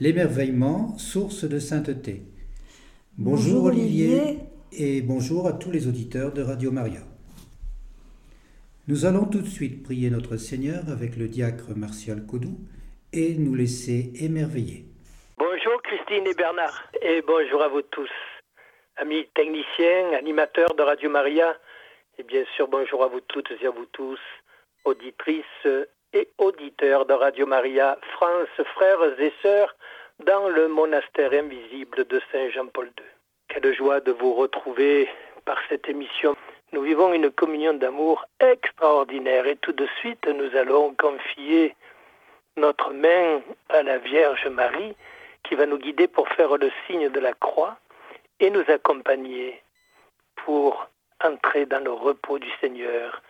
L'émerveillement, source de sainteté. Bonjour, Olivier et bonjour à tous les auditeurs de Radio Maria. Nous allons tout de suite prier notre Seigneur avec le diacre Martial Codou et nous laisser émerveiller. Bonjour Christine et Bernard et bonjour à vous tous, amis techniciens, animateurs de Radio Maria et bien sûr bonjour à vous toutes et à vous tous, auditrices et auditeurs de Radio Maria France, frères et sœurs dans le monastère invisible de Saint Jean-Paul II. Quelle joie de vous retrouver par cette émission. Nous vivons une communion d'amour extraordinaire et tout de suite nous allons confier notre main à la Vierge Marie qui va nous guider pour faire le signe de la croix et nous accompagner pour entrer dans le repos du Seigneur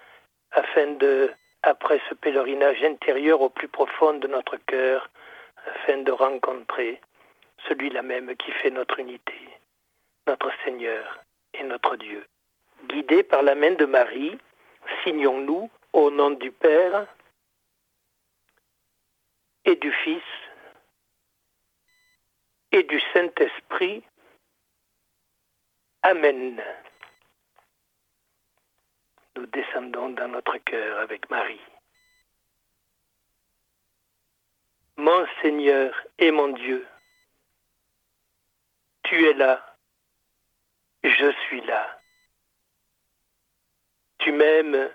afin de, après ce pèlerinage intérieur au plus profond de notre cœur, afin de rencontrer celui-là même qui fait notre unité, notre Seigneur et notre Dieu. Guidés par la main de Marie, signons-nous au nom du Père et du Fils et du Saint-Esprit. Amen. Nous descendons dans notre cœur avec Marie. Mon Seigneur et mon Dieu, tu es là, je suis là. Tu m'aimes,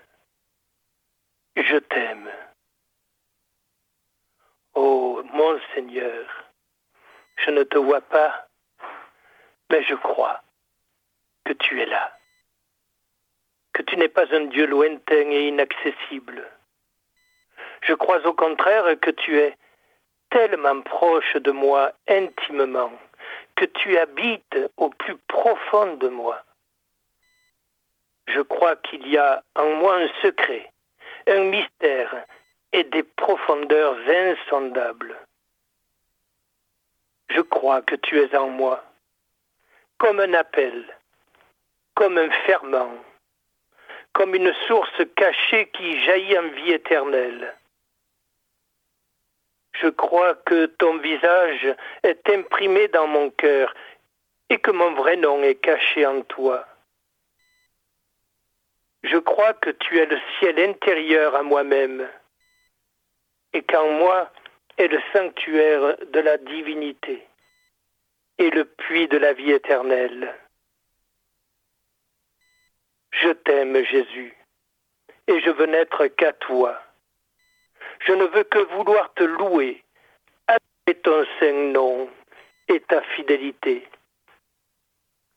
je t'aime. Ô mon Seigneur, je ne te vois pas, mais je crois que tu es là, que tu n'es pas un Dieu lointain et inaccessible. Je crois au contraire que tu es tellement proche de moi intimement, que tu habites au plus profond de moi. Je crois qu'il y a en moi un secret, un mystère et des profondeurs insondables. Je crois que tu es en moi, comme un appel, comme un ferment, comme une source cachée qui jaillit en vie éternelle. Je crois que ton visage est imprimé dans mon cœur et que mon vrai nom est caché en toi. Je crois que tu es le ciel intérieur à moi-même et qu'en moi est le sanctuaire de la divinité et le puits de la vie éternelle. Je t'aime, Jésus, et je veux n'être qu'à toi. Je ne veux que vouloir te louer, avec ton saint nom et ta fidélité.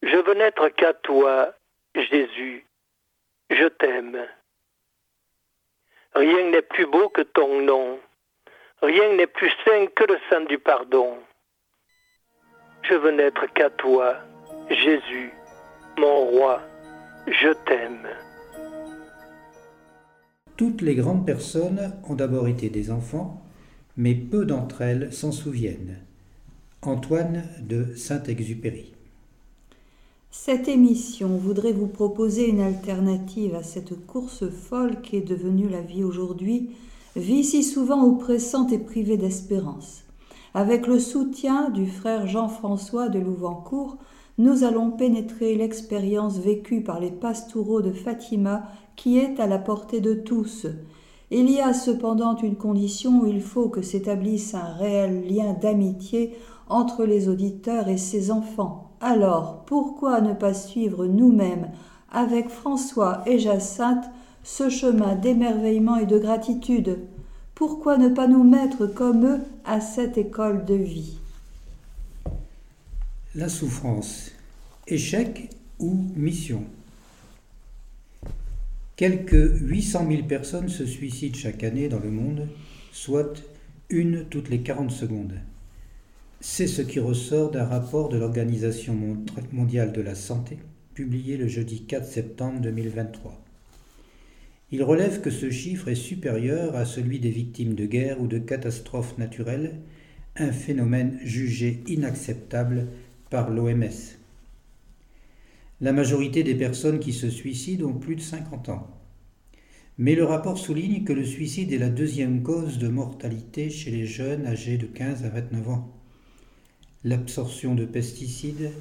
Je veux n'être qu'à toi, Jésus. Je t'aime. Rien n'est plus beau que ton nom. Rien n'est plus saint que le sang du pardon. Je veux n'être qu'à toi, Jésus, mon roi. Je t'aime. Toutes les grandes personnes ont d'abord été des enfants, mais peu d'entre elles s'en souviennent. Antoine de Saint-Exupéry. Cette émission voudrait vous proposer une alternative à cette course folle qui est devenue la vie aujourd'hui, vie si souvent oppressante et privée d'espérance. Avec le soutien du frère Jean-François de Louvancourt, nous allons pénétrer l'expérience vécue par les pastoraux de Fatima qui est à la portée de tous. Il y a cependant une condition où il faut que s'établisse un réel lien d'amitié entre les auditeurs et ses enfants. Alors, pourquoi ne pas suivre nous-mêmes, avec François et Jacinthe, ce chemin d'émerveillement et de gratitude? Pourquoi ne pas nous mettre comme eux à cette école de vie? La souffrance, échec ou mission Quelques 800 000 personnes se suicident chaque année dans le monde, soit une toutes les 40 secondes. C'est ce qui ressort d'un rapport de l'Organisation mondiale de la santé, publié le jeudi 4 septembre 2023. Il relève que ce chiffre est supérieur à celui des victimes de guerre ou de catastrophes naturelles, un phénomène jugé inacceptable par l'OMS. La majorité des personnes qui se suicident ont plus de 50 ans. Mais le rapport souligne que le suicide est la deuxième cause de mortalité chez les jeunes âgés de 15 à 29 ans. l'absorption de pesticides,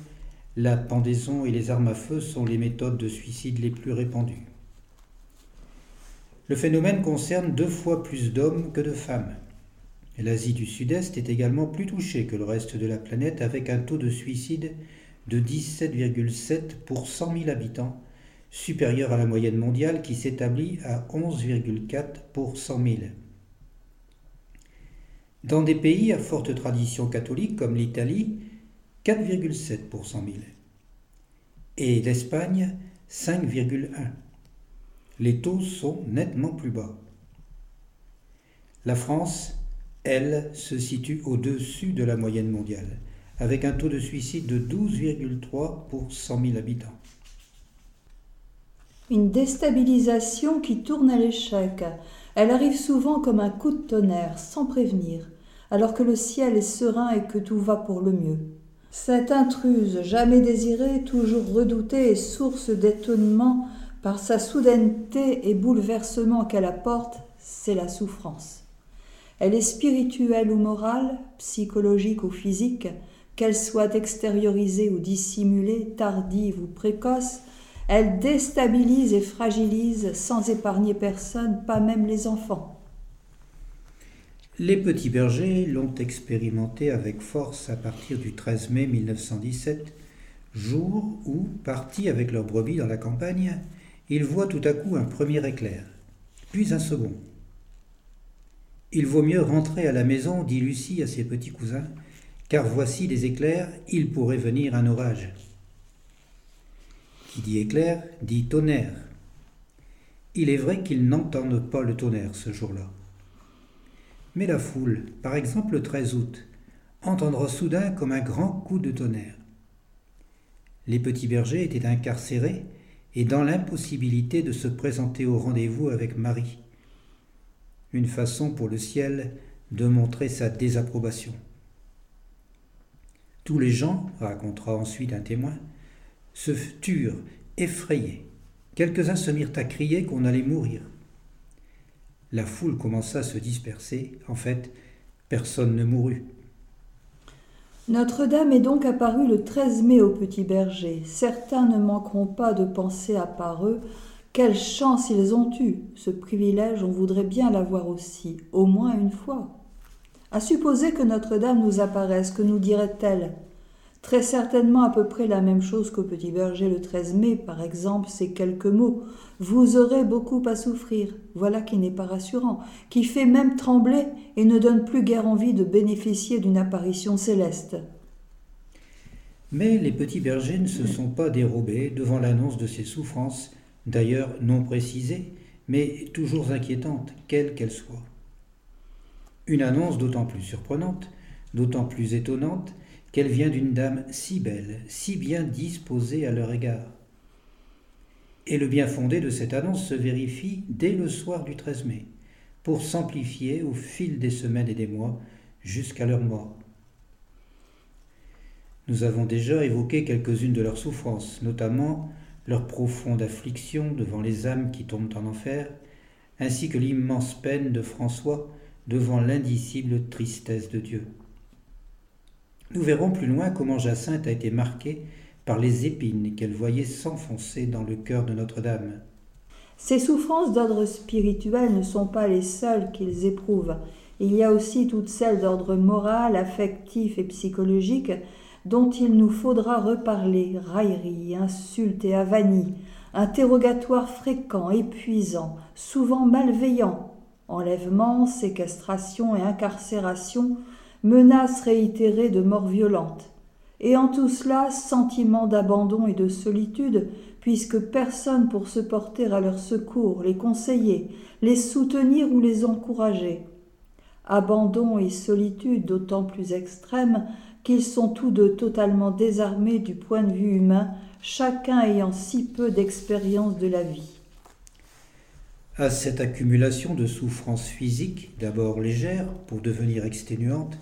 la pendaison et les armes à feu sont les méthodes de suicide les plus répandues. Le phénomène concerne deux fois plus d'hommes que de femmes. L'Asie du Sud-Est est également plus touchée que le reste de la planète avec un taux de suicide de 17,7 pour 100 000 habitants, supérieur à la moyenne mondiale qui s'établit à 11,4 pour 100 000. Dans des pays à forte tradition catholique comme l'Italie, 4,7 pour 100 000. Et l'Espagne, 5,1. Les taux sont nettement plus bas. La France, elle, se situe au-dessus de la moyenne mondiale, avec un taux de suicide de 12,3 pour 100 000 habitants. Une déstabilisation qui tourne à l'échec. Elle arrive souvent comme un coup de tonnerre, sans prévenir, alors que le ciel est serein et que tout va pour le mieux. Cette intruse, jamais désirée, toujours redoutée et source d'étonnement par sa soudaineté et bouleversement qu'elle apporte, c'est la souffrance. Elle est spirituelle ou morale, psychologique ou physique, qu'elle soit extériorisée ou dissimulée, tardive ou précoce, elle déstabilise et fragilise sans épargner personne, pas même les enfants. Les petits bergers l'ont expérimenté avec force à partir du 13 mai 1917, jour où, partis avec leurs brebis dans la campagne, ils voient tout à coup un premier éclair, puis un second, il vaut mieux rentrer à la maison, dit Lucie à ses petits cousins, car voici des éclairs, il pourrait venir un orage. Qui dit éclair dit tonnerre. Il est vrai qu'ils n'entendent pas le tonnerre ce jour-là. Mais la foule, par exemple le 13 août, entendra soudain comme un grand coup de tonnerre. Les petits bergers étaient incarcérés et dans l'impossibilité de se présenter au rendez-vous avec Marie une façon pour le ciel de montrer sa désapprobation. Tous les gens, racontera ensuite un témoin, se turent, effrayés. Quelques-uns se mirent à crier qu'on allait mourir. La foule commença à se disperser. En fait, personne ne mourut. Notre-Dame est donc apparue le 13 mai au Petit Berger. Certains ne manqueront pas de penser à part eux quelle chance ils ont eu Ce privilège, on voudrait bien l'avoir aussi, au moins une fois. À supposer que Notre-Dame nous apparaisse, que nous dirait-elle? Très certainement à peu près la même chose qu'au Petit Berger le 13 mai, par exemple, ces quelques mots. Vous aurez beaucoup à souffrir. Voilà qui n'est pas rassurant, qui fait même trembler et ne donne plus guère envie de bénéficier d'une apparition céleste. Mais les petits bergers ne se sont pas dérobés devant l'annonce de ces souffrances d'ailleurs non précisée, mais toujours inquiétante, quelle qu'elle soit. Une annonce d'autant plus surprenante, d'autant plus étonnante, qu'elle vient d'une dame si belle, si bien disposée à leur égard. Et le bien fondé de cette annonce se vérifie dès le soir du 13 mai, pour s'amplifier au fil des semaines et des mois jusqu'à leur mort. Nous avons déjà évoqué quelques-unes de leurs souffrances, notamment leur profonde affliction devant les âmes qui tombent en enfer, ainsi que l'immense peine de François devant l'indicible tristesse de Dieu. Nous verrons plus loin comment Jacinthe a été marquée par les épines qu'elle voyait s'enfoncer dans le cœur de Notre-Dame. Ces souffrances d'ordre spirituel ne sont pas les seules qu'ils éprouvent. Il y a aussi toutes celles d'ordre moral, affectif et psychologique dont il nous faudra reparler, railleries, insultes et avanies, interrogatoires fréquents, épuisants, souvent malveillants, enlèvements, séquestration et incarcération, menaces réitérées de mort violente. Et en tout cela, sentiment d'abandon et de solitude, puisque personne pour se porter à leur secours, les conseiller, les soutenir ou les encourager. Abandon et solitude d'autant plus extrêmes qu'ils sont tous deux totalement désarmés du point de vue humain, chacun ayant si peu d'expérience de la vie. À cette accumulation de souffrances physiques, d'abord légères pour devenir exténuantes,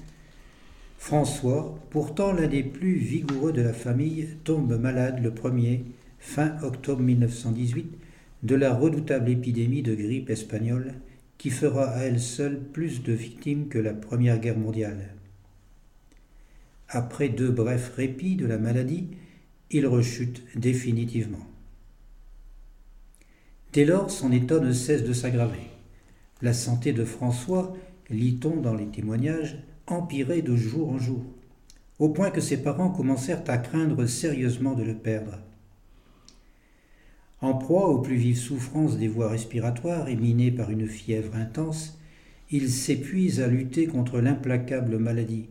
François, pourtant l'un des plus vigoureux de la famille, tombe malade le 1er, fin octobre 1918, de la redoutable épidémie de grippe espagnole qui fera à elle seule plus de victimes que la Première Guerre mondiale. Après deux brefs répits de la maladie, il rechute définitivement. Dès lors, son état ne cesse de s'aggraver. La santé de François, lit-on dans les témoignages, empirait de jour en jour, au point que ses parents commencèrent à craindre sérieusement de le perdre. En proie aux plus vives souffrances des voies respiratoires et miné par une fièvre intense, il s'épuise à lutter contre l'implacable maladie.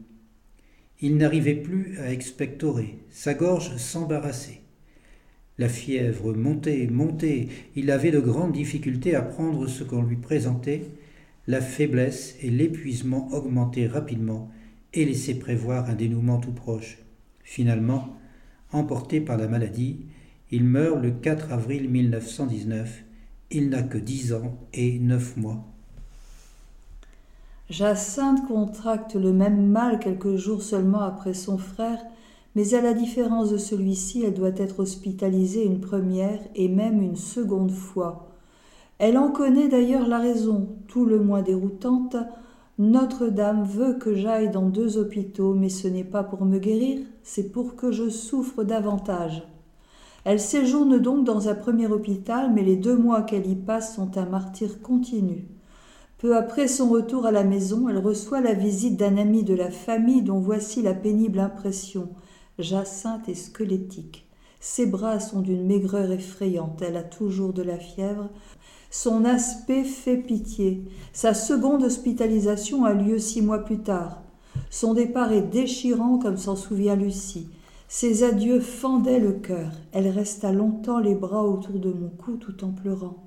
Il n'arrivait plus à expectorer, sa gorge s'embarrassait. La fièvre montait, montait, il avait de grandes difficultés à prendre ce qu'on lui présentait, la faiblesse et l'épuisement augmentaient rapidement et laissaient prévoir un dénouement tout proche. Finalement, emporté par la maladie, il meurt le 4 avril 1919. Il n'a que dix ans et neuf mois. Jacinthe contracte le même mal quelques jours seulement après son frère, mais à la différence de celui-ci, elle doit être hospitalisée une première et même une seconde fois. Elle en connaît d'ailleurs la raison, tout le moins déroutante. Notre-Dame veut que j'aille dans deux hôpitaux, mais ce n'est pas pour me guérir, c'est pour que je souffre davantage. Elle séjourne donc dans un premier hôpital, mais les deux mois qu'elle y passe sont un martyr continu. Peu après son retour à la maison, elle reçoit la visite d'un ami de la famille dont voici la pénible impression. Jacinthe est squelettique. Ses bras sont d'une maigreur effrayante, elle a toujours de la fièvre. Son aspect fait pitié. Sa seconde hospitalisation a lieu six mois plus tard. Son départ est déchirant comme s'en souvient Lucie. Ses adieux fendaient le cœur. Elle resta longtemps les bras autour de mon cou tout en pleurant.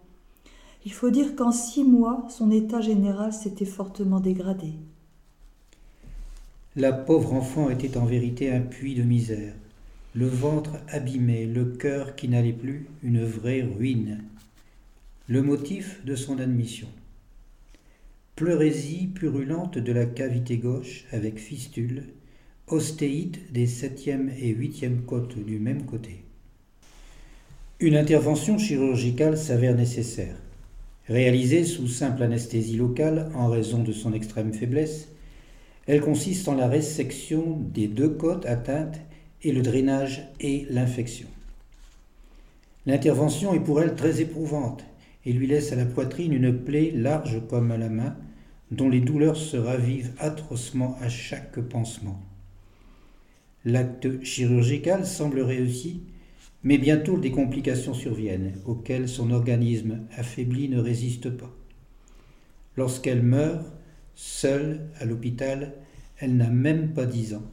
Il faut dire qu'en six mois, son état général s'était fortement dégradé. La pauvre enfant était en vérité un puits de misère, le ventre abîmé, le cœur qui n'allait plus, une vraie ruine. Le motif de son admission. Pleurésie purulente de la cavité gauche avec fistule, ostéite des septième et huitième côtes du même côté. Une intervention chirurgicale s'avère nécessaire. Réalisée sous simple anesthésie locale en raison de son extrême faiblesse, elle consiste en la résection des deux côtes atteintes et le drainage et l'infection. L'intervention est pour elle très éprouvante et lui laisse à la poitrine une plaie large comme à la main, dont les douleurs se ravivent atrocement à chaque pansement. L'acte chirurgical semble réussi, mais bientôt des complications surviennent, auxquelles son organisme affaibli ne résiste pas. Lorsqu'elle meurt, seule à l'hôpital, elle n'a même pas dix ans,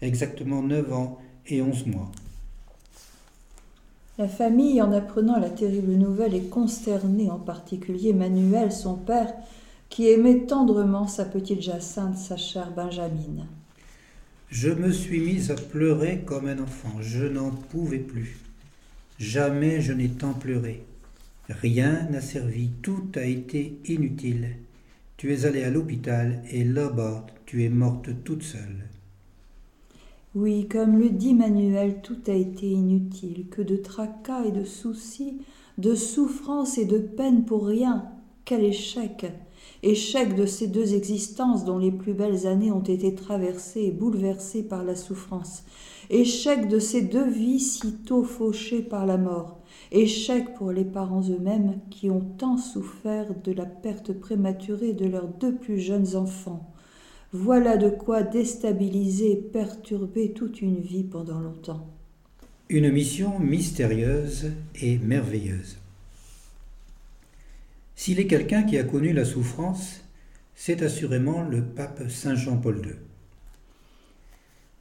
exactement neuf ans et onze mois. La famille, en apprenant la terrible nouvelle, est consternée, en particulier Manuel, son père, qui aimait tendrement sa petite Jacinthe, sa chère Benjamine. Je me suis mise à pleurer comme un enfant. Je n'en pouvais plus. Jamais je n'ai tant pleuré. Rien n'a servi, tout a été inutile. Tu es allée à l'hôpital et là-bas, tu es morte toute seule. Oui, comme le dit Manuel, tout a été inutile, que de tracas et de soucis, de souffrances et de peines pour rien. Quel échec échec de ces deux existences dont les plus belles années ont été traversées et bouleversées par la souffrance, échec de ces deux vies si tôt fauchées par la mort, échec pour les parents eux-mêmes qui ont tant souffert de la perte prématurée de leurs deux plus jeunes enfants. Voilà de quoi déstabiliser et perturber toute une vie pendant longtemps. Une mission mystérieuse et merveilleuse. S'il est quelqu'un qui a connu la souffrance, c'est assurément le pape Saint Jean-Paul II.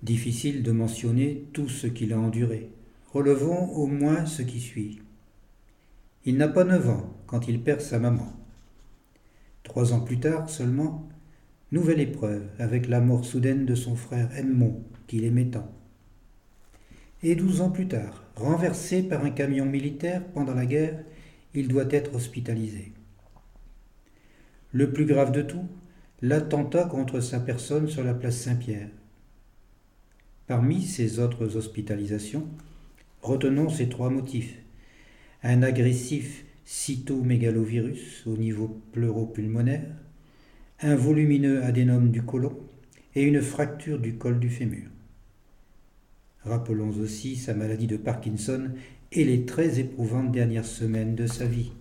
Difficile de mentionner tout ce qu'il a enduré. Relevons au moins ce qui suit. Il n'a pas neuf ans quand il perd sa maman. Trois ans plus tard seulement, nouvelle épreuve avec la mort soudaine de son frère Edmond, qu'il aimait tant. Et douze ans plus tard, renversé par un camion militaire pendant la guerre, il doit être hospitalisé. Le plus grave de tout, l'attentat contre sa personne sur la place Saint-Pierre. Parmi ces autres hospitalisations, retenons ces trois motifs. Un agressif cytomégalovirus au niveau pleuropulmonaire, un volumineux adénome du côlon et une fracture du col du fémur. Rappelons aussi sa maladie de Parkinson et les très éprouvantes dernières semaines de sa vie.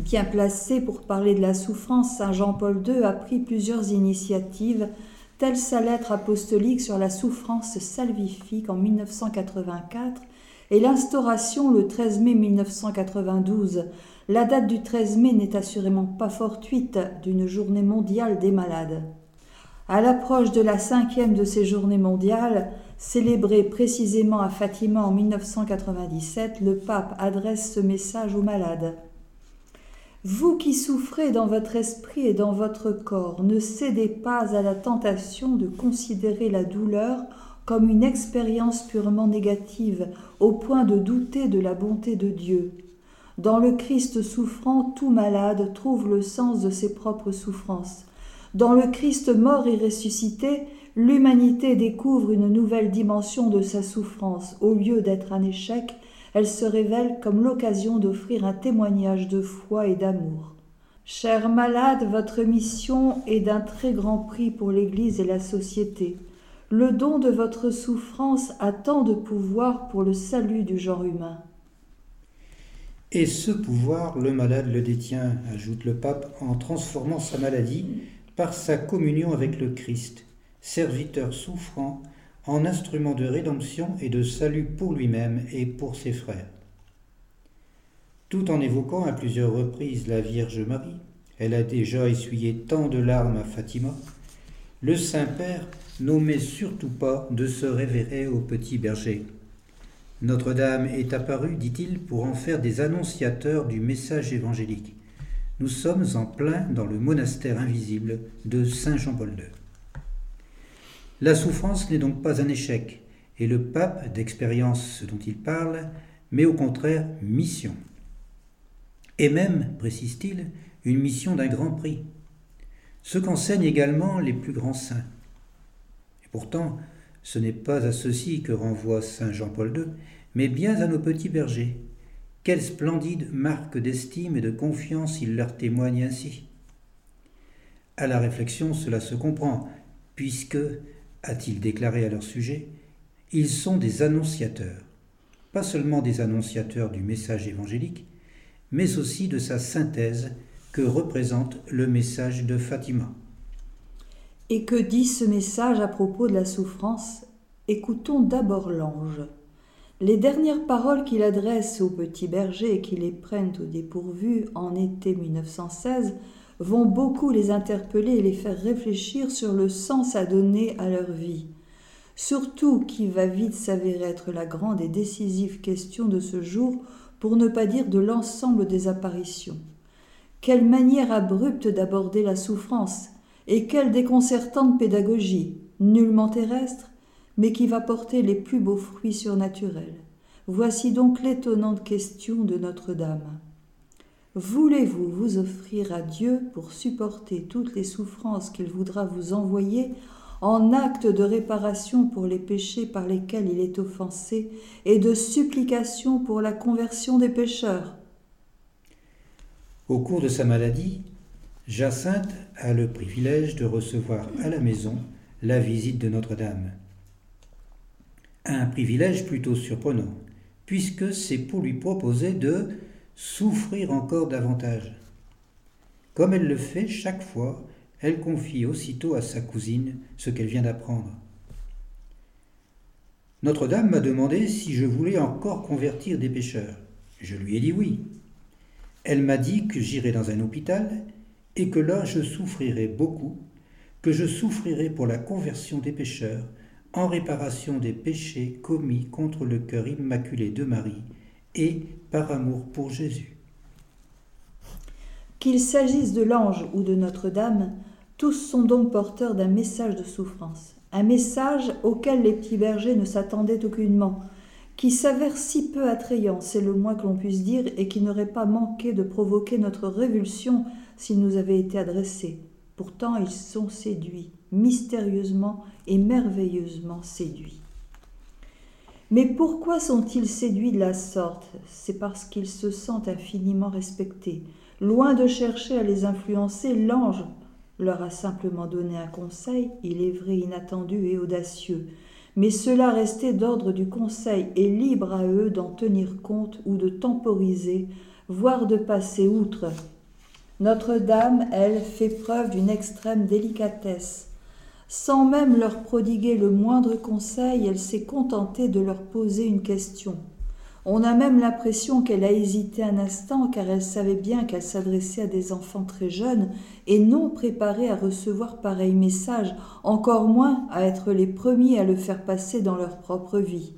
Bien placé pour parler de la souffrance, Saint Jean-Paul II a pris plusieurs initiatives, telle sa lettre apostolique sur la souffrance salvifique en 1984 et l'instauration le 13 mai 1992. La date du 13 mai n'est assurément pas fortuite d'une journée mondiale des malades. À l'approche de la cinquième de ces journées mondiales, célébrée précisément à Fatima en 1997, le pape adresse ce message aux malades. Vous qui souffrez dans votre esprit et dans votre corps, ne cédez pas à la tentation de considérer la douleur comme une expérience purement négative, au point de douter de la bonté de Dieu. Dans le Christ souffrant, tout malade trouve le sens de ses propres souffrances. Dans le Christ mort et ressuscité, l'humanité découvre une nouvelle dimension de sa souffrance. Au lieu d'être un échec, elle se révèle comme l'occasion d'offrir un témoignage de foi et d'amour. Chers malades, votre mission est d'un très grand prix pour l'Église et la société. Le don de votre souffrance a tant de pouvoir pour le salut du genre humain. Et ce pouvoir, le malade le détient, ajoute le pape, en transformant sa maladie par sa communion avec le Christ, serviteur souffrant en instrument de rédemption et de salut pour lui-même et pour ses frères. Tout en évoquant à plusieurs reprises la Vierge Marie, elle a déjà essuyé tant de larmes à Fatima, le Saint-Père n'omet surtout pas de se révérer au petit berger. Notre-Dame est apparue, dit-il, pour en faire des annonciateurs du message évangélique. Nous sommes en plein dans le monastère invisible de Saint Jean-Paul II. La souffrance n'est donc pas un échec, et le pape, d'expérience dont il parle, mais au contraire mission. Et même, précise-t-il, une mission d'un grand prix, ce qu'enseignent également les plus grands saints. Et pourtant, ce n'est pas à ceci que renvoie Saint Jean-Paul II, mais bien à nos petits bergers. Quelle splendide marque d'estime et de confiance il leur témoigne ainsi. À la réflexion, cela se comprend, puisque, a-t-il déclaré à leur sujet, ils sont des annonciateurs, pas seulement des annonciateurs du message évangélique, mais aussi de sa synthèse que représente le message de Fatima. Et que dit ce message à propos de la souffrance? Écoutons d'abord l'ange. Les dernières paroles qu'il adresse aux petits bergers et qui les prennent au dépourvu en été 1916 vont beaucoup les interpeller et les faire réfléchir sur le sens à donner à leur vie. Surtout qui va vite s'avérer être la grande et décisive question de ce jour, pour ne pas dire de l'ensemble des apparitions. Quelle manière abrupte d'aborder la souffrance, et quelle déconcertante pédagogie, nullement terrestre, mais qui va porter les plus beaux fruits surnaturels. Voici donc l'étonnante question de Notre-Dame. Voulez-vous vous offrir à Dieu pour supporter toutes les souffrances qu'il voudra vous envoyer en acte de réparation pour les péchés par lesquels il est offensé et de supplication pour la conversion des pécheurs? Au cours de sa maladie, Jacinthe a le privilège de recevoir à la maison la visite de Notre-Dame. Un privilège plutôt surprenant, puisque c'est pour lui proposer de souffrir encore davantage. Comme elle le fait chaque fois, elle confie aussitôt à sa cousine ce qu'elle vient d'apprendre. Notre-Dame m'a demandé si je voulais encore convertir des pécheurs. Je lui ai dit oui. Elle m'a dit que j'irai dans un hôpital et que là je souffrirai beaucoup, que je souffrirai pour la conversion des pécheurs, en réparation des péchés commis contre le cœur immaculé de Marie et par amour pour Jésus. Qu'il s'agisse de l'ange ou de Notre-Dame, tous sont donc porteurs d'un message de souffrance, un message auquel les petits bergers ne s'attendaient aucunement, qui s'avère si peu attrayant, c'est le moins que l'on puisse dire, et qui n'aurait pas manqué de provoquer notre révulsion s'il nous avait été adressé. Pourtant ils sont séduits, mystérieusement et merveilleusement séduits. Mais pourquoi sont-ils séduits de la sorte? C'est parce qu'ils se sentent infiniment respectés. Loin de chercher à les influencer, l'ange leur a simplement donné un conseil, il est vrai inattendu et audacieux, mais cela restait d'ordre du conseil et libre à eux d'en tenir compte ou de temporiser, voire de passer outre. Notre-Dame, elle, fait preuve d'une extrême délicatesse. Sans même leur prodiguer le moindre conseil, elle s'est contentée de leur poser une question. On a même l'impression qu'elle a hésité un instant car elle savait bien qu'elle s'adressait à des enfants très jeunes et non préparés à recevoir pareil message, encore moins à être les premiers à le faire passer dans leur propre vie.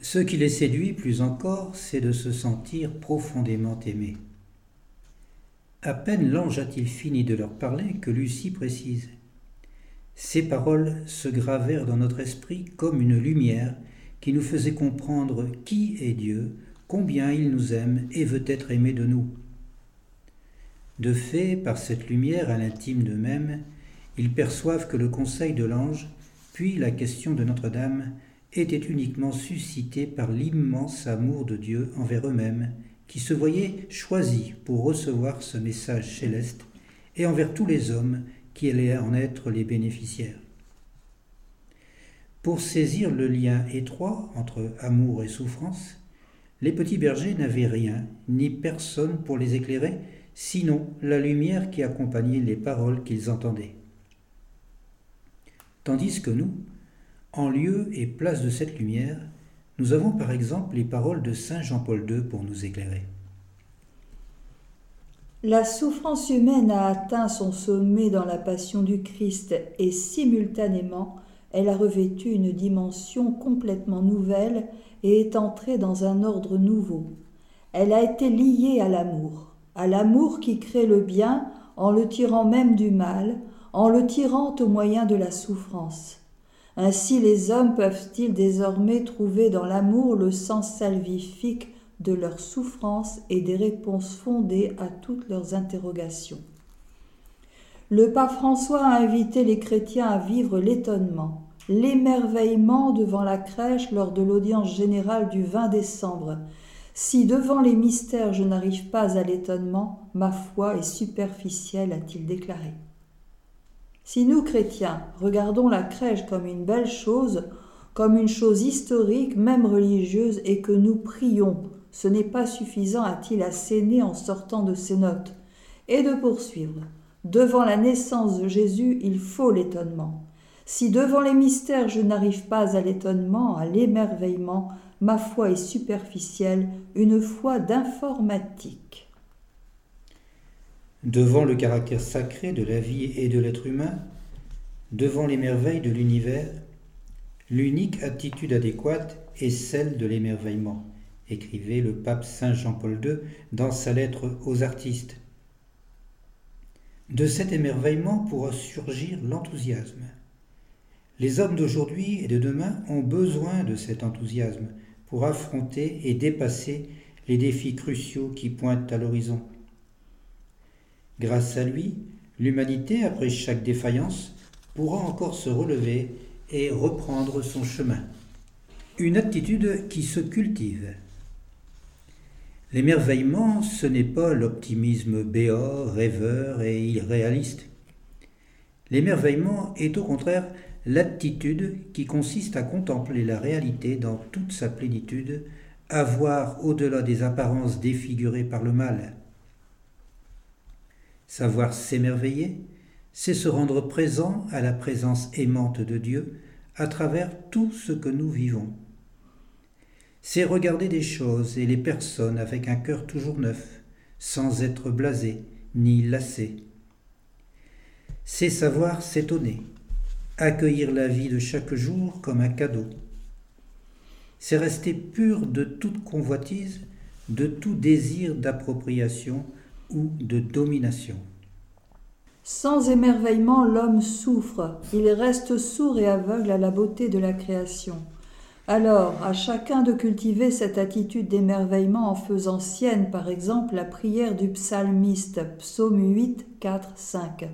Ce qui les séduit plus encore, c'est de se sentir profondément aimés. À peine l'ange a-t-il fini de leur parler que Lucie précise. Ces paroles se gravèrent dans notre esprit comme une lumière qui nous faisait comprendre qui est Dieu, combien il nous aime et veut être aimé de nous. De fait, par cette lumière à l'intime d'eux-mêmes, ils perçoivent que le conseil de l'ange, puis la question de Notre-Dame, était uniquement suscité par l'immense amour de Dieu envers eux-mêmes, qui se voyaient choisis pour recevoir ce message céleste, et envers tous les hommes qui allaient en être les bénéficiaires. Pour saisir le lien étroit entre amour et souffrance, les petits bergers n'avaient rien, ni personne pour les éclairer, sinon la lumière qui accompagnait les paroles qu'ils entendaient. Tandis que nous, en lieu et place de cette lumière, nous avons par exemple les paroles de Saint Jean-Paul II pour nous éclairer. La souffrance humaine a atteint son sommet dans la passion du Christ et simultanément elle a revêtu une dimension complètement nouvelle et est entrée dans un ordre nouveau. Elle a été liée à l'amour, à l'amour qui crée le bien en le tirant même du mal, en le tirant au moyen de la souffrance. Ainsi les hommes peuvent-ils désormais trouver dans l'amour le sens salvifique de leurs souffrances et des réponses fondées à toutes leurs interrogations. Le pape François a invité les chrétiens à vivre l'étonnement, l'émerveillement devant la crèche lors de l'audience générale du 20 décembre. Si devant les mystères je n'arrive pas à l'étonnement, ma foi est superficielle, a-t-il déclaré. Si nous, chrétiens, regardons la crèche comme une belle chose, comme une chose historique, même religieuse, et que nous prions, ce n'est pas suffisant, a-t-il asséné en sortant de ses notes, et de poursuivre. Devant la naissance de Jésus, il faut l'étonnement. Si devant les mystères je n'arrive pas à l'étonnement, à l'émerveillement, ma foi est superficielle, une foi d'informatique. Devant le caractère sacré de la vie et de l'être humain, devant les merveilles de l'univers, l'unique attitude adéquate est celle de l'émerveillement, écrivait le pape Saint Jean-Paul II dans sa lettre aux artistes. De cet émerveillement pourra surgir l'enthousiasme. Les hommes d'aujourd'hui et de demain ont besoin de cet enthousiasme pour affronter et dépasser les défis cruciaux qui pointent à l'horizon. Grâce à lui, l'humanité, après chaque défaillance, pourra encore se relever et reprendre son chemin. Une attitude qui se cultive. L'émerveillement, ce n'est pas l'optimisme béat, rêveur et irréaliste. L'émerveillement est au contraire l'attitude qui consiste à contempler la réalité dans toute sa plénitude, à voir au-delà des apparences défigurées par le mal. Savoir s'émerveiller, c'est se rendre présent à la présence aimante de Dieu à travers tout ce que nous vivons c'est regarder des choses et les personnes avec un cœur toujours neuf, sans être blasé ni lassé. C'est savoir s'étonner, accueillir la vie de chaque jour comme un cadeau. C'est rester pur de toute convoitise, de tout désir d'appropriation ou de domination. Sans émerveillement, l'homme souffre, il reste sourd et aveugle à la beauté de la création. Alors, à chacun de cultiver cette attitude d'émerveillement en faisant sienne, par exemple, la prière du psalmiste, psaume 8, 4, 5.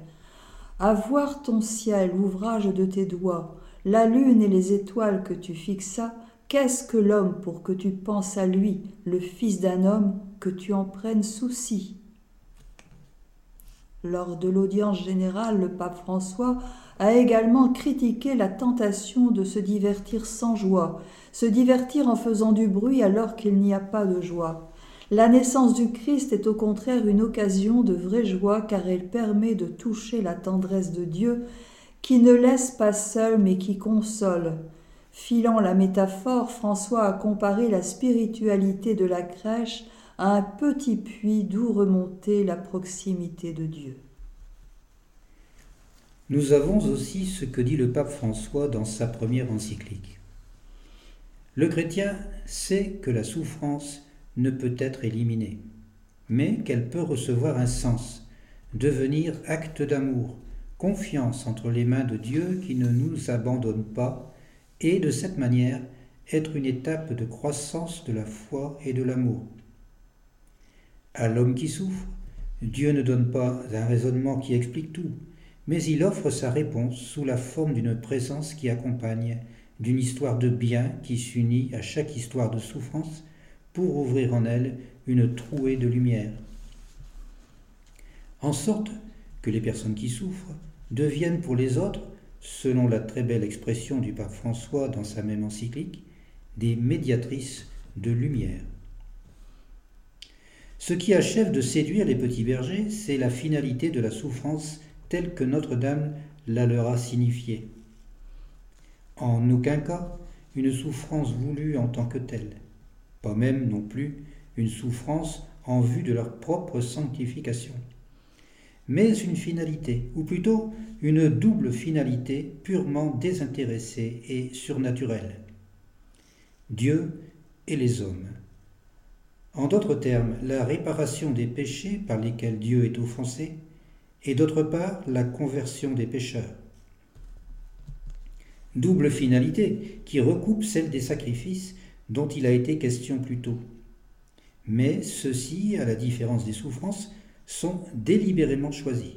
À voir ton ciel, ouvrage de tes doigts, la lune et les étoiles que tu fixas, qu'est-ce que l'homme pour que tu penses à lui, le fils d'un homme, que tu en prennes souci Lors de l'audience générale, le pape François a également critiqué la tentation de se divertir sans joie, se divertir en faisant du bruit alors qu'il n'y a pas de joie. La naissance du Christ est au contraire une occasion de vraie joie car elle permet de toucher la tendresse de Dieu qui ne laisse pas seul mais qui console. Filant la métaphore, François a comparé la spiritualité de la crèche à un petit puits d'où remonter la proximité de Dieu. Nous avons aussi ce que dit le pape François dans sa première encyclique. Le chrétien sait que la souffrance ne peut être éliminée, mais qu'elle peut recevoir un sens, devenir acte d'amour, confiance entre les mains de Dieu qui ne nous abandonne pas, et de cette manière être une étape de croissance de la foi et de l'amour. À l'homme qui souffre, Dieu ne donne pas un raisonnement qui explique tout, mais il offre sa réponse sous la forme d'une présence qui accompagne, d'une histoire de bien qui s'unit à chaque histoire de souffrance pour ouvrir en elle une trouée de lumière. En sorte que les personnes qui souffrent deviennent pour les autres, selon la très belle expression du pape François dans sa même encyclique, des médiatrices de lumière. Ce qui achève de séduire les petits bergers, c'est la finalité de la souffrance telle que Notre-Dame la leur a signifiée. En aucun cas une souffrance voulue en tant que telle, pas même non plus une souffrance en vue de leur propre sanctification, mais une finalité, ou plutôt une double finalité purement désintéressée et surnaturelle. Dieu et les hommes. En d'autres termes, la réparation des péchés par lesquels Dieu est offensé, et d'autre part la conversion des pécheurs. Double finalité qui recoupe celle des sacrifices dont il a été question plus tôt. Mais ceux-ci, à la différence des souffrances, sont délibérément choisis.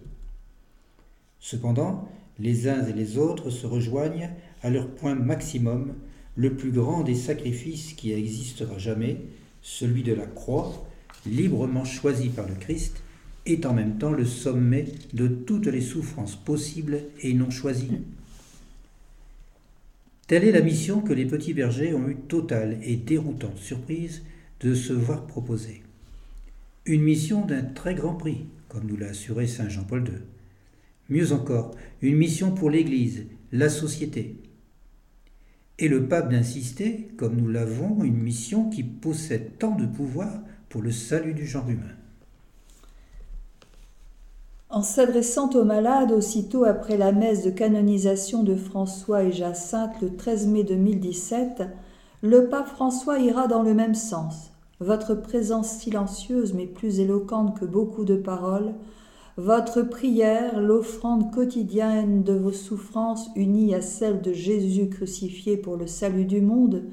Cependant, les uns et les autres se rejoignent à leur point maximum, le plus grand des sacrifices qui existera jamais, celui de la croix, librement choisi par le Christ, est en même temps le sommet de toutes les souffrances possibles et non choisies. Telle est la mission que les petits bergers ont eu totale et déroutante surprise de se voir proposer. Une mission d'un très grand prix, comme nous l'a assuré Saint Jean-Paul II. Mieux encore, une mission pour l'Église, la société. Et le pape d'insister, comme nous l'avons, une mission qui possède tant de pouvoir pour le salut du genre humain. En s'adressant aux malades aussitôt après la messe de canonisation de François et Jacinthe le 13 mai 2017, le pape François ira dans le même sens. Votre présence silencieuse mais plus éloquente que beaucoup de paroles, votre prière, l'offrande quotidienne de vos souffrances unies à celle de Jésus crucifié pour le salut du monde,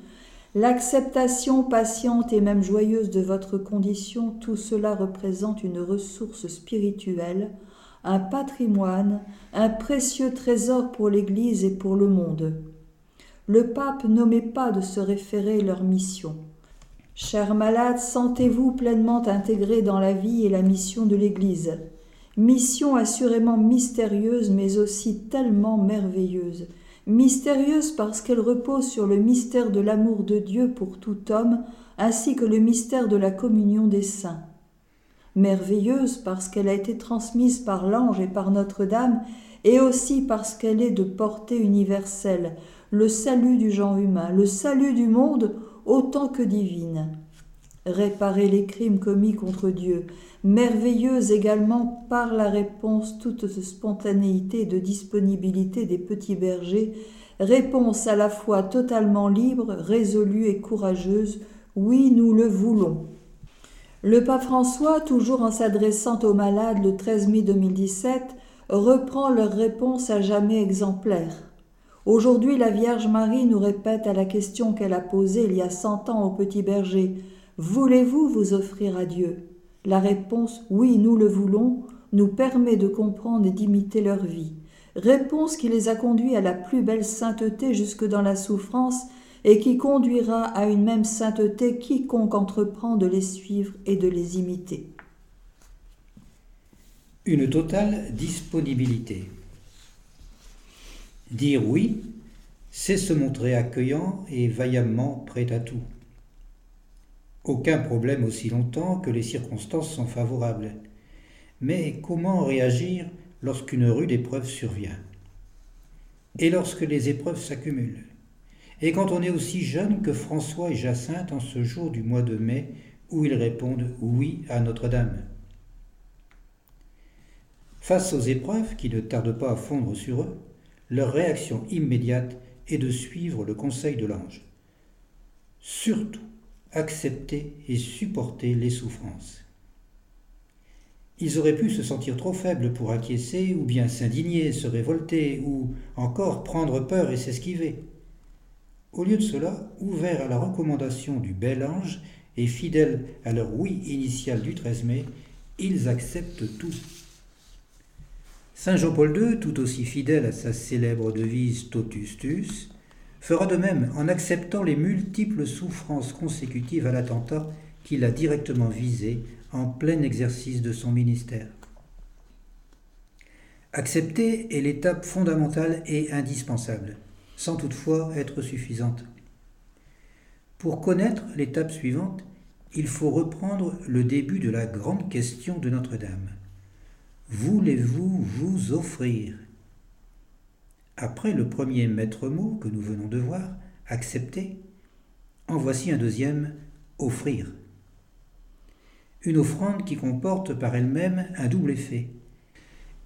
l'acceptation patiente et même joyeuse de votre condition, tout cela représente une ressource spirituelle un patrimoine, un précieux trésor pour l'Église et pour le monde. Le pape n'omet pas de se référer leur mission. Chers malades, sentez-vous pleinement intégrés dans la vie et la mission de l'Église. Mission assurément mystérieuse mais aussi tellement merveilleuse. Mystérieuse parce qu'elle repose sur le mystère de l'amour de Dieu pour tout homme, ainsi que le mystère de la communion des saints merveilleuse parce qu'elle a été transmise par l'ange et par Notre-Dame, et aussi parce qu'elle est de portée universelle, le salut du genre humain, le salut du monde autant que divine. Réparer les crimes commis contre Dieu, merveilleuse également par la réponse toute spontanéité et de disponibilité des petits bergers, réponse à la fois totalement libre, résolue et courageuse, oui, nous le voulons. Le pape François, toujours en s'adressant aux malades le 13 mai 2017, reprend leur réponse à jamais exemplaire. Aujourd'hui, la Vierge Marie nous répète à la question qu'elle a posée il y a cent ans au petit berger Voulez-vous vous offrir à Dieu? La réponse Oui, nous le voulons nous permet de comprendre et d'imiter leur vie. Réponse qui les a conduits à la plus belle sainteté jusque dans la souffrance et qui conduira à une même sainteté quiconque entreprend de les suivre et de les imiter. Une totale disponibilité. Dire oui, c'est se montrer accueillant et vaillamment prêt à tout. Aucun problème aussi longtemps que les circonstances sont favorables. Mais comment réagir lorsqu'une rude épreuve survient? Et lorsque les épreuves s'accumulent? Et quand on est aussi jeune que François et Jacinthe en ce jour du mois de mai où ils répondent oui à Notre-Dame Face aux épreuves qui ne tardent pas à fondre sur eux, leur réaction immédiate est de suivre le conseil de l'ange. Surtout, accepter et supporter les souffrances. Ils auraient pu se sentir trop faibles pour acquiescer, ou bien s'indigner, se révolter, ou encore prendre peur et s'esquiver. Au lieu de cela, ouverts à la recommandation du bel ange et fidèles à leur oui initial du 13 mai, ils acceptent tout. Saint Jean-Paul II, tout aussi fidèle à sa célèbre devise Totus Tus, fera de même en acceptant les multiples souffrances consécutives à l'attentat qu'il a directement visé en plein exercice de son ministère. Accepter est l'étape fondamentale et indispensable, sans toutefois être suffisante. Pour connaître l'étape suivante, il faut reprendre le début de la grande question de Notre-Dame. Voulez-vous vous offrir? Après le premier maître mot que nous venons de voir, accepter, en voici un deuxième, offrir. Une offrande qui comporte par elle-même un double effet.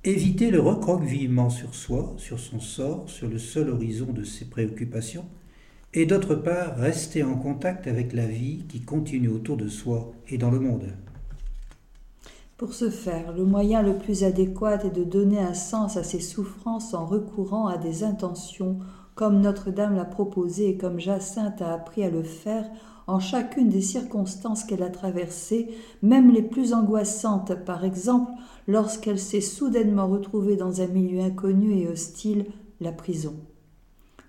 Éviter le recroquevillement sur soi, sur son sort, sur le seul horizon de ses préoccupations, et d'autre part rester en contact avec la vie qui continue autour de soi et dans le monde. Pour ce faire, le moyen le plus adéquat est de donner un sens à ses souffrances en recourant à des intentions, comme Notre-Dame l'a proposé et comme Jacinthe a appris à le faire en chacune des circonstances qu'elle a traversées, même les plus angoissantes, par exemple lorsqu'elle s'est soudainement retrouvée dans un milieu inconnu et hostile, la prison.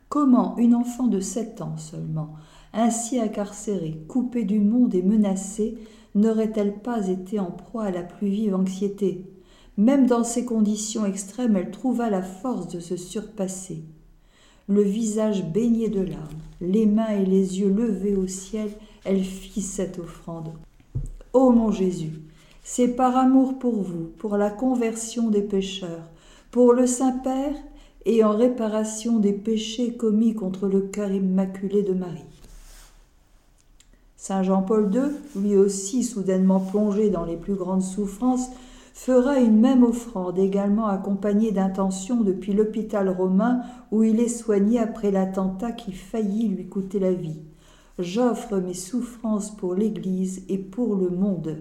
Comment une enfant de sept ans seulement, ainsi incarcérée, coupée du monde et menacée, n'aurait-elle pas été en proie à la plus vive anxiété? Même dans ces conditions extrêmes, elle trouva la force de se surpasser. Le visage baigné de larmes, les mains et les yeux levés au ciel, elle fit cette offrande. Ô mon Jésus, c'est par amour pour vous, pour la conversion des pécheurs, pour le Saint-Père et en réparation des péchés commis contre le cœur immaculé de Marie. Saint Jean-Paul II, lui aussi soudainement plongé dans les plus grandes souffrances, fera une même offrande également accompagnée d'intentions depuis l'hôpital romain où il est soigné après l'attentat qui faillit lui coûter la vie. J'offre mes souffrances pour l'Église et pour le monde.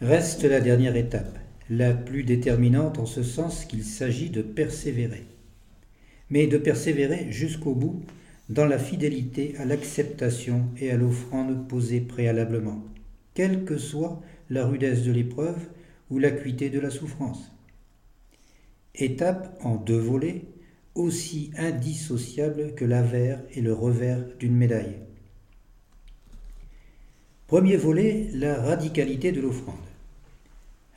Reste la dernière étape, la plus déterminante en ce sens qu'il s'agit de persévérer. Mais de persévérer jusqu'au bout dans la fidélité à l'acceptation et à l'offrande posée préalablement, quelle que soit la rudesse de l'épreuve ou l'acuité de la souffrance. Étape en deux volets, aussi indissociables que l'avers et le revers d'une médaille. Premier volet, la radicalité de l'offrande.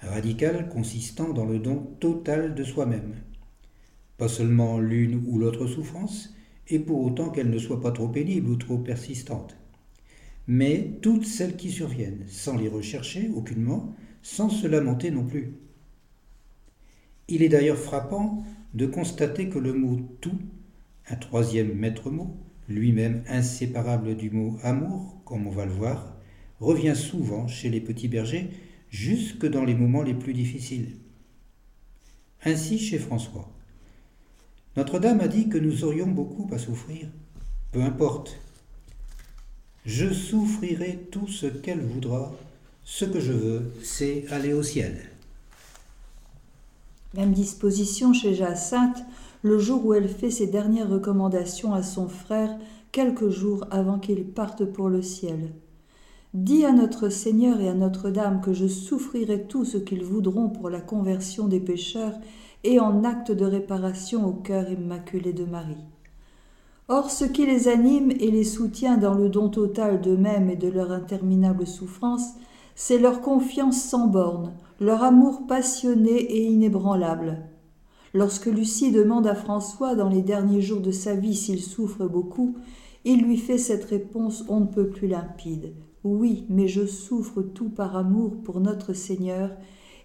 Radicale consistant dans le don total de soi-même. Pas seulement l'une ou l'autre souffrance, et pour autant qu'elle ne soit pas trop pénible ou trop persistante. Mais toutes celles qui surviennent, sans les rechercher aucunement, sans se lamenter non plus. Il est d'ailleurs frappant de constater que le mot tout, un troisième maître mot, lui-même inséparable du mot amour, comme on va le voir, revient souvent chez les petits bergers, jusque dans les moments les plus difficiles. Ainsi chez François. Notre-Dame a dit que nous aurions beaucoup à souffrir. Peu importe. Je souffrirai tout ce qu'elle voudra. Ce que je veux, c'est aller au ciel. Même disposition chez Jacinthe le jour où elle fait ses dernières recommandations à son frère quelques jours avant qu'il parte pour le ciel. Dis à notre Seigneur et à Notre-Dame que je souffrirai tout ce qu'ils voudront pour la conversion des pécheurs et en acte de réparation au cœur immaculé de Marie. Or, ce qui les anime et les soutient dans le don total d'eux-mêmes et de leur interminable souffrance, c'est leur confiance sans bornes, leur amour passionné et inébranlable. Lorsque Lucie demande à François dans les derniers jours de sa vie s'il souffre beaucoup, il lui fait cette réponse on ne peut plus limpide. Oui, mais je souffre tout par amour pour notre Seigneur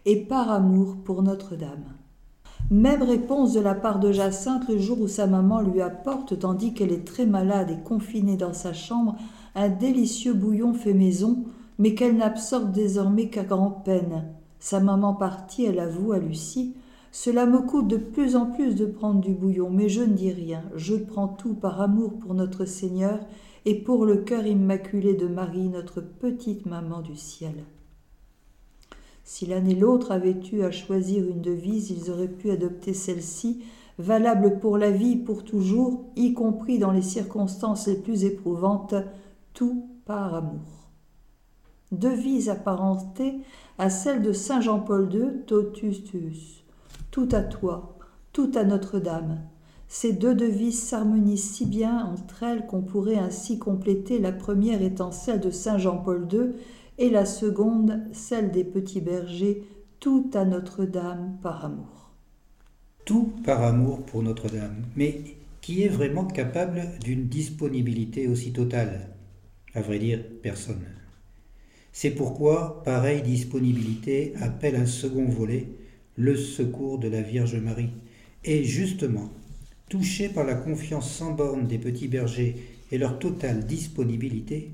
et par amour pour Notre-Dame. Même réponse de la part de Jacinthe le jour où sa maman lui apporte, tandis qu'elle est très malade et confinée dans sa chambre, un délicieux bouillon fait maison, mais qu'elle n'absorbe désormais qu'à grand-peine. Sa maman partie, elle avoue à Lucie Cela me coûte de plus en plus de prendre du bouillon, mais je ne dis rien. Je prends tout par amour pour notre Seigneur et pour le cœur immaculé de Marie, notre petite maman du ciel. Si l'un et l'autre avaient eu à choisir une devise, ils auraient pu adopter celle-ci, valable pour la vie, pour toujours, y compris dans les circonstances les plus éprouvantes, tout par amour. Devise apparentée à celle de Saint Jean-Paul II, Totus tuus. Tout à toi, tout à Notre-Dame. Ces deux devises s'harmonisent si bien entre elles qu'on pourrait ainsi compléter la première étant celle de Saint Jean-Paul II et la seconde, celle des petits bergers, tout à Notre-Dame par amour. Tout par amour pour Notre-Dame, mais qui est vraiment capable d'une disponibilité aussi totale? À vrai dire, personne. C'est pourquoi pareille disponibilité appelle un second volet, le secours de la Vierge Marie. Et justement, touché par la confiance sans borne des petits bergers et leur totale disponibilité,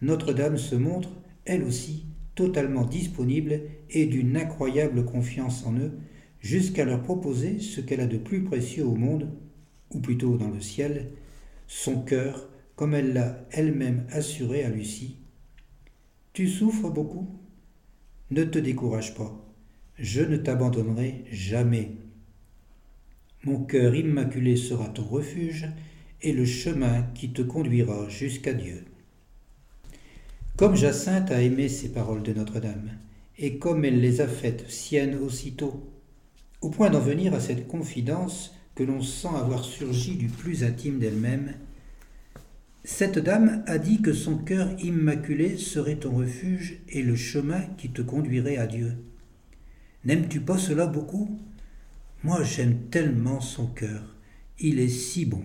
Notre-Dame se montre elle aussi, totalement disponible et d'une incroyable confiance en eux, jusqu'à leur proposer ce qu'elle a de plus précieux au monde, ou plutôt dans le ciel, son cœur, comme elle l'a elle-même assuré à Lucie. Tu souffres beaucoup Ne te décourage pas, je ne t'abandonnerai jamais. Mon cœur immaculé sera ton refuge et le chemin qui te conduira jusqu'à Dieu. Comme Jacinthe a aimé ces paroles de Notre-Dame, et comme elle les a faites siennes aussitôt, au point d'en venir à cette confidence que l'on sent avoir surgi du plus intime d'elle-même, cette dame a dit que son cœur immaculé serait ton refuge et le chemin qui te conduirait à Dieu. N'aimes-tu pas cela beaucoup? Moi j'aime tellement son cœur, il est si bon.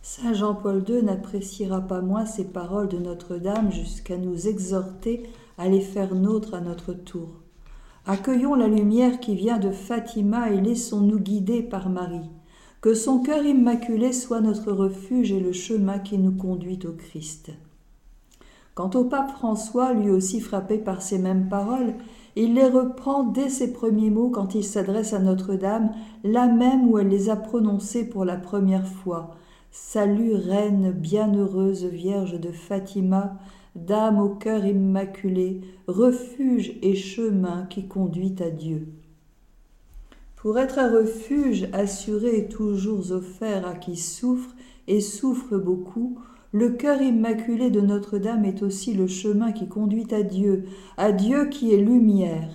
Saint Jean-Paul II n'appréciera pas moins ces paroles de Notre-Dame jusqu'à nous exhorter à les faire nôtres à notre tour. Accueillons la lumière qui vient de Fatima et laissons-nous guider par Marie. Que son cœur immaculé soit notre refuge et le chemin qui nous conduit au Christ. Quant au pape François, lui aussi frappé par ces mêmes paroles, il les reprend dès ses premiers mots quand il s'adresse à Notre-Dame, là même où elle les a prononcés pour la première fois, Salut, Reine bienheureuse Vierge de Fatima, Dame au cœur immaculé, refuge et chemin qui conduit à Dieu. Pour être un refuge assuré et toujours offert à qui souffre et souffre beaucoup, le cœur immaculé de Notre-Dame est aussi le chemin qui conduit à Dieu, à Dieu qui est lumière.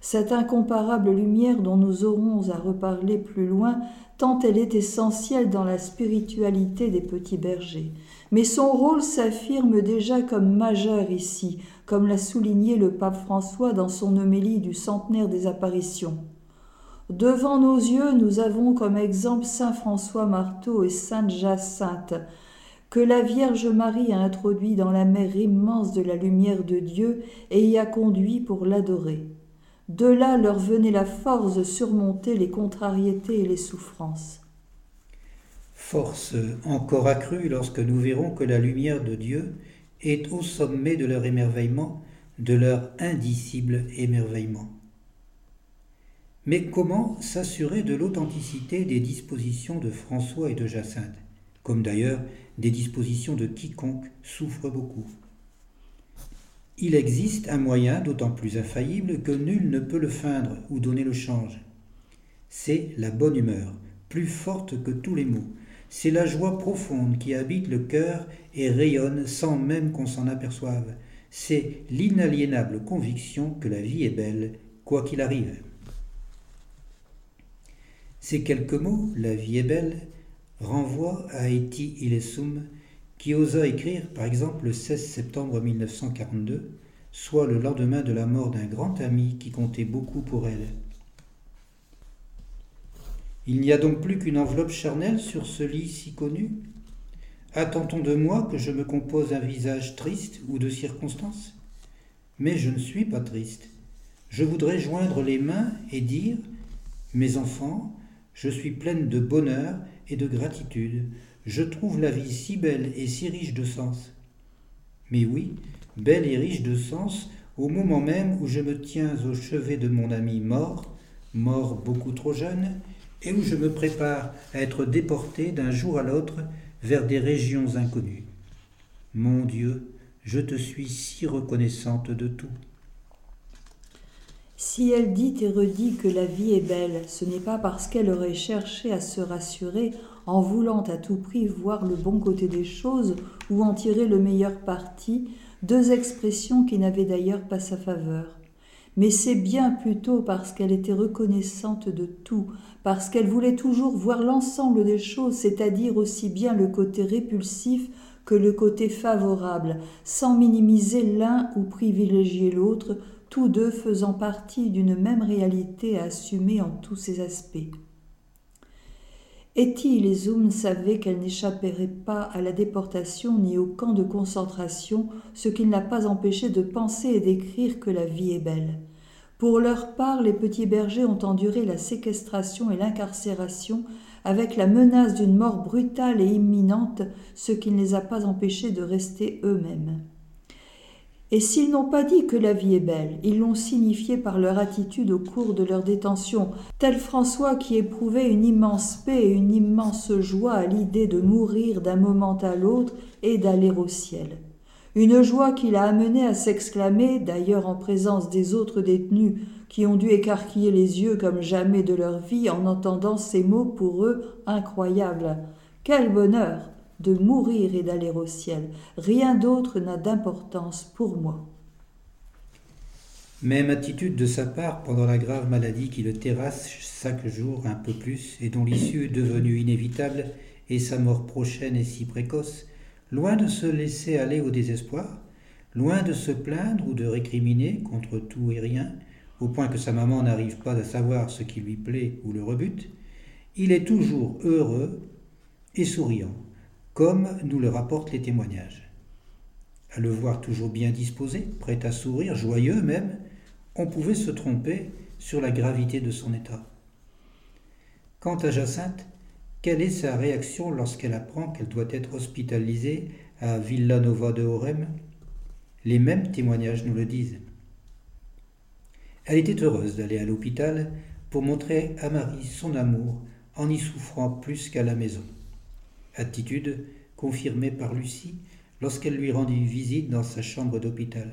Cette incomparable lumière dont nous aurons à reparler plus loin tant elle est essentielle dans la spiritualité des petits bergers. Mais son rôle s'affirme déjà comme majeur ici, comme l'a souligné le pape François dans son homélie du centenaire des apparitions. Devant nos yeux, nous avons comme exemple Saint François Marteau et Sainte Jacinthe, que la Vierge Marie a introduit dans la mer immense de la lumière de Dieu et y a conduit pour l'adorer. De là leur venait la force de surmonter les contrariétés et les souffrances. Force encore accrue lorsque nous verrons que la lumière de Dieu est au sommet de leur émerveillement, de leur indicible émerveillement. Mais comment s'assurer de l'authenticité des dispositions de François et de Jacinthe, comme d'ailleurs des dispositions de quiconque souffre beaucoup il existe un moyen d'autant plus infaillible que nul ne peut le feindre ou donner le change. C'est la bonne humeur, plus forte que tous les mots. C'est la joie profonde qui habite le cœur et rayonne sans même qu'on s'en aperçoive. C'est l'inaliénable conviction que la vie est belle, quoi qu'il arrive. Ces quelques mots, la vie est belle, renvoient à Eti Ilesum, qui osa écrire par exemple le 16 septembre 1942, soit le lendemain de la mort d'un grand ami qui comptait beaucoup pour elle. Il n'y a donc plus qu'une enveloppe charnelle sur ce lit si connu Attend-on de moi que je me compose un visage triste ou de circonstance Mais je ne suis pas triste. Je voudrais joindre les mains et dire Mes enfants, je suis pleine de bonheur et de gratitude. Je trouve la vie si belle et si riche de sens. Mais oui, belle et riche de sens, au moment même où je me tiens au chevet de mon ami mort, mort beaucoup trop jeune, et où je me prépare à être déporté d'un jour à l'autre vers des régions inconnues. Mon Dieu, je te suis si reconnaissante de tout. Si elle dit et redit que la vie est belle, ce n'est pas parce qu'elle aurait cherché à se rassurer en voulant à tout prix voir le bon côté des choses ou en tirer le meilleur parti, deux expressions qui n'avaient d'ailleurs pas sa faveur. Mais c'est bien plutôt parce qu'elle était reconnaissante de tout, parce qu'elle voulait toujours voir l'ensemble des choses, c'est-à-dire aussi bien le côté répulsif que le côté favorable, sans minimiser l'un ou privilégier l'autre, tous deux faisant partie d'une même réalité à assumer en tous ses aspects. Etty et Zoom savaient qu'elle n'échapperait pas à la déportation ni au camp de concentration, ce qui ne l'a pas empêché de penser et d'écrire que la vie est belle. Pour leur part, les petits bergers ont enduré la séquestration et l'incarcération avec la menace d'une mort brutale et imminente, ce qui ne les a pas empêchés de rester eux-mêmes. Et s'ils n'ont pas dit que la vie est belle, ils l'ont signifié par leur attitude au cours de leur détention, tel François qui éprouvait une immense paix et une immense joie à l'idée de mourir d'un moment à l'autre et d'aller au ciel. Une joie qui l'a amené à s'exclamer, d'ailleurs en présence des autres détenus qui ont dû écarquiller les yeux comme jamais de leur vie en entendant ces mots pour eux incroyables. Quel bonheur de mourir et d'aller au ciel. Rien d'autre n'a d'importance pour moi. Même attitude de sa part pendant la grave maladie qui le terrasse chaque jour un peu plus et dont l'issue devenue inévitable et sa mort prochaine et si précoce, loin de se laisser aller au désespoir, loin de se plaindre ou de récriminer contre tout et rien, au point que sa maman n'arrive pas à savoir ce qui lui plaît ou le rebute, il est toujours heureux et souriant, comme nous le rapportent les témoignages. À le voir toujours bien disposé, prêt à sourire, joyeux même, on pouvait se tromper sur la gravité de son état. Quant à Jacinthe, quelle est sa réaction lorsqu'elle apprend qu'elle doit être hospitalisée à Villanova de Orem Les mêmes témoignages nous le disent. Elle était heureuse d'aller à l'hôpital pour montrer à Marie son amour en y souffrant plus qu'à la maison. Attitude confirmée par Lucie lorsqu'elle lui rendit visite dans sa chambre d'hôpital.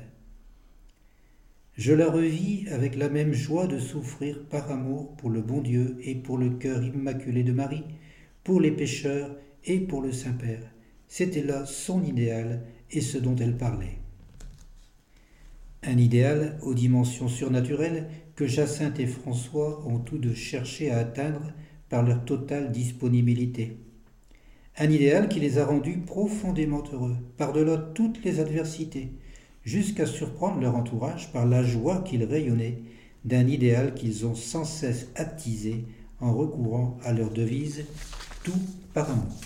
Je la revis avec la même joie de souffrir par amour pour le bon Dieu et pour le cœur immaculé de Marie, pour les pécheurs et pour le Saint-Père. C'était là son idéal et ce dont elle parlait. Un idéal aux dimensions surnaturelles que Jacinthe et François ont tous deux cherché à atteindre par leur totale disponibilité. Un idéal qui les a rendus profondément heureux, par-delà toutes les adversités, jusqu'à surprendre leur entourage par la joie qu'ils rayonnaient d'un idéal qu'ils ont sans cesse attisé en recourant à leur devise tout par amour,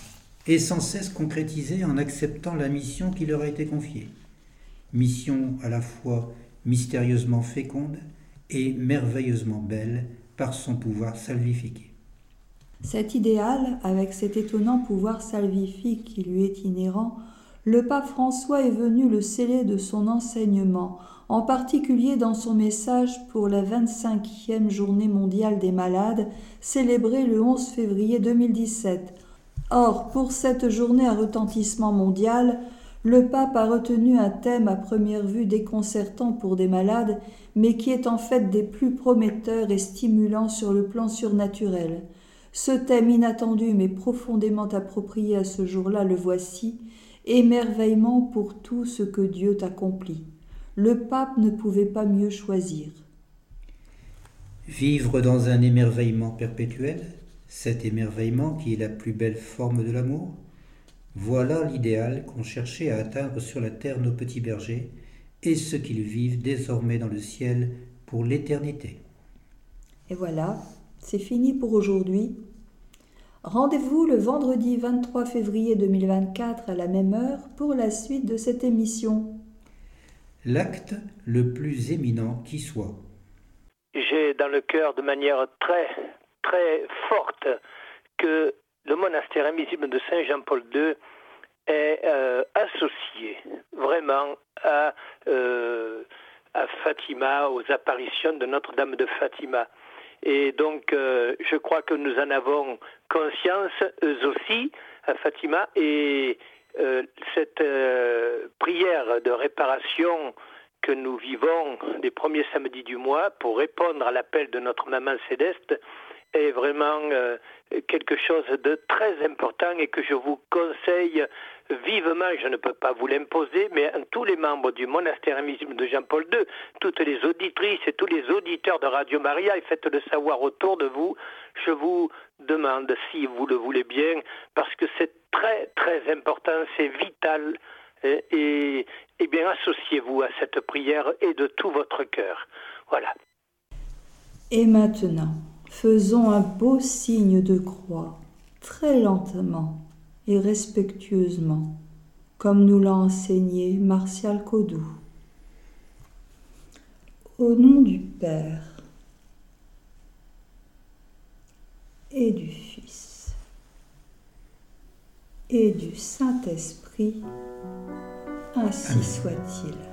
et sans cesse concrétisé en acceptant la mission qui leur a été confiée. Mission à la fois mystérieusement féconde et merveilleusement belle par son pouvoir salvifique. Cet idéal, avec cet étonnant pouvoir salvifique qui lui est inhérent, le pape François est venu le sceller de son enseignement, en particulier dans son message pour la 25e journée mondiale des malades, célébrée le 11 février 2017. Or, pour cette journée à retentissement mondial, le pape a retenu un thème à première vue déconcertant pour des malades, mais qui est en fait des plus prometteurs et stimulants sur le plan surnaturel. Ce thème inattendu mais profondément approprié à ce jour-là, le voici, émerveillement pour tout ce que Dieu t'accomplit le pape ne pouvait pas mieux choisir. Vivre dans un émerveillement perpétuel, cet émerveillement qui est la plus belle forme de l'amour, voilà l'idéal qu'ont cherché à atteindre sur la terre nos petits bergers et ce qu'ils vivent désormais dans le ciel pour l'éternité. Et voilà, c'est fini pour aujourd'hui. Rendez-vous le vendredi 23 février 2024 à la même heure pour la suite de cette émission. L'acte le plus éminent qui soit. J'ai dans le cœur de manière très, très forte que le monastère invisible de Saint Jean-Paul II est euh, associé vraiment à, euh, à Fatima, aux apparitions de Notre-Dame de Fatima. Et donc, euh, je crois que nous en avons conscience, eux aussi, à Fatima, et euh, cette euh, prière de réparation que nous vivons les premiers samedis du mois pour répondre à l'appel de notre maman céleste est vraiment quelque chose de très important et que je vous conseille vivement, je ne peux pas vous l'imposer, mais tous les membres du monastère invisible de Jean-Paul II, toutes les auditrices et tous les auditeurs de Radio Maria, et faites-le savoir autour de vous, je vous demande si vous le voulez bien, parce que c'est très très important, c'est vital, et bien associez-vous à cette prière et de tout votre cœur. Voilà. Et maintenant, faisons un beau signe de croix, très lentement et respectueusement, comme nous l'a enseigné Martial Codou. Au nom du Père et du Fils et du Saint-Esprit, ainsi soit-il.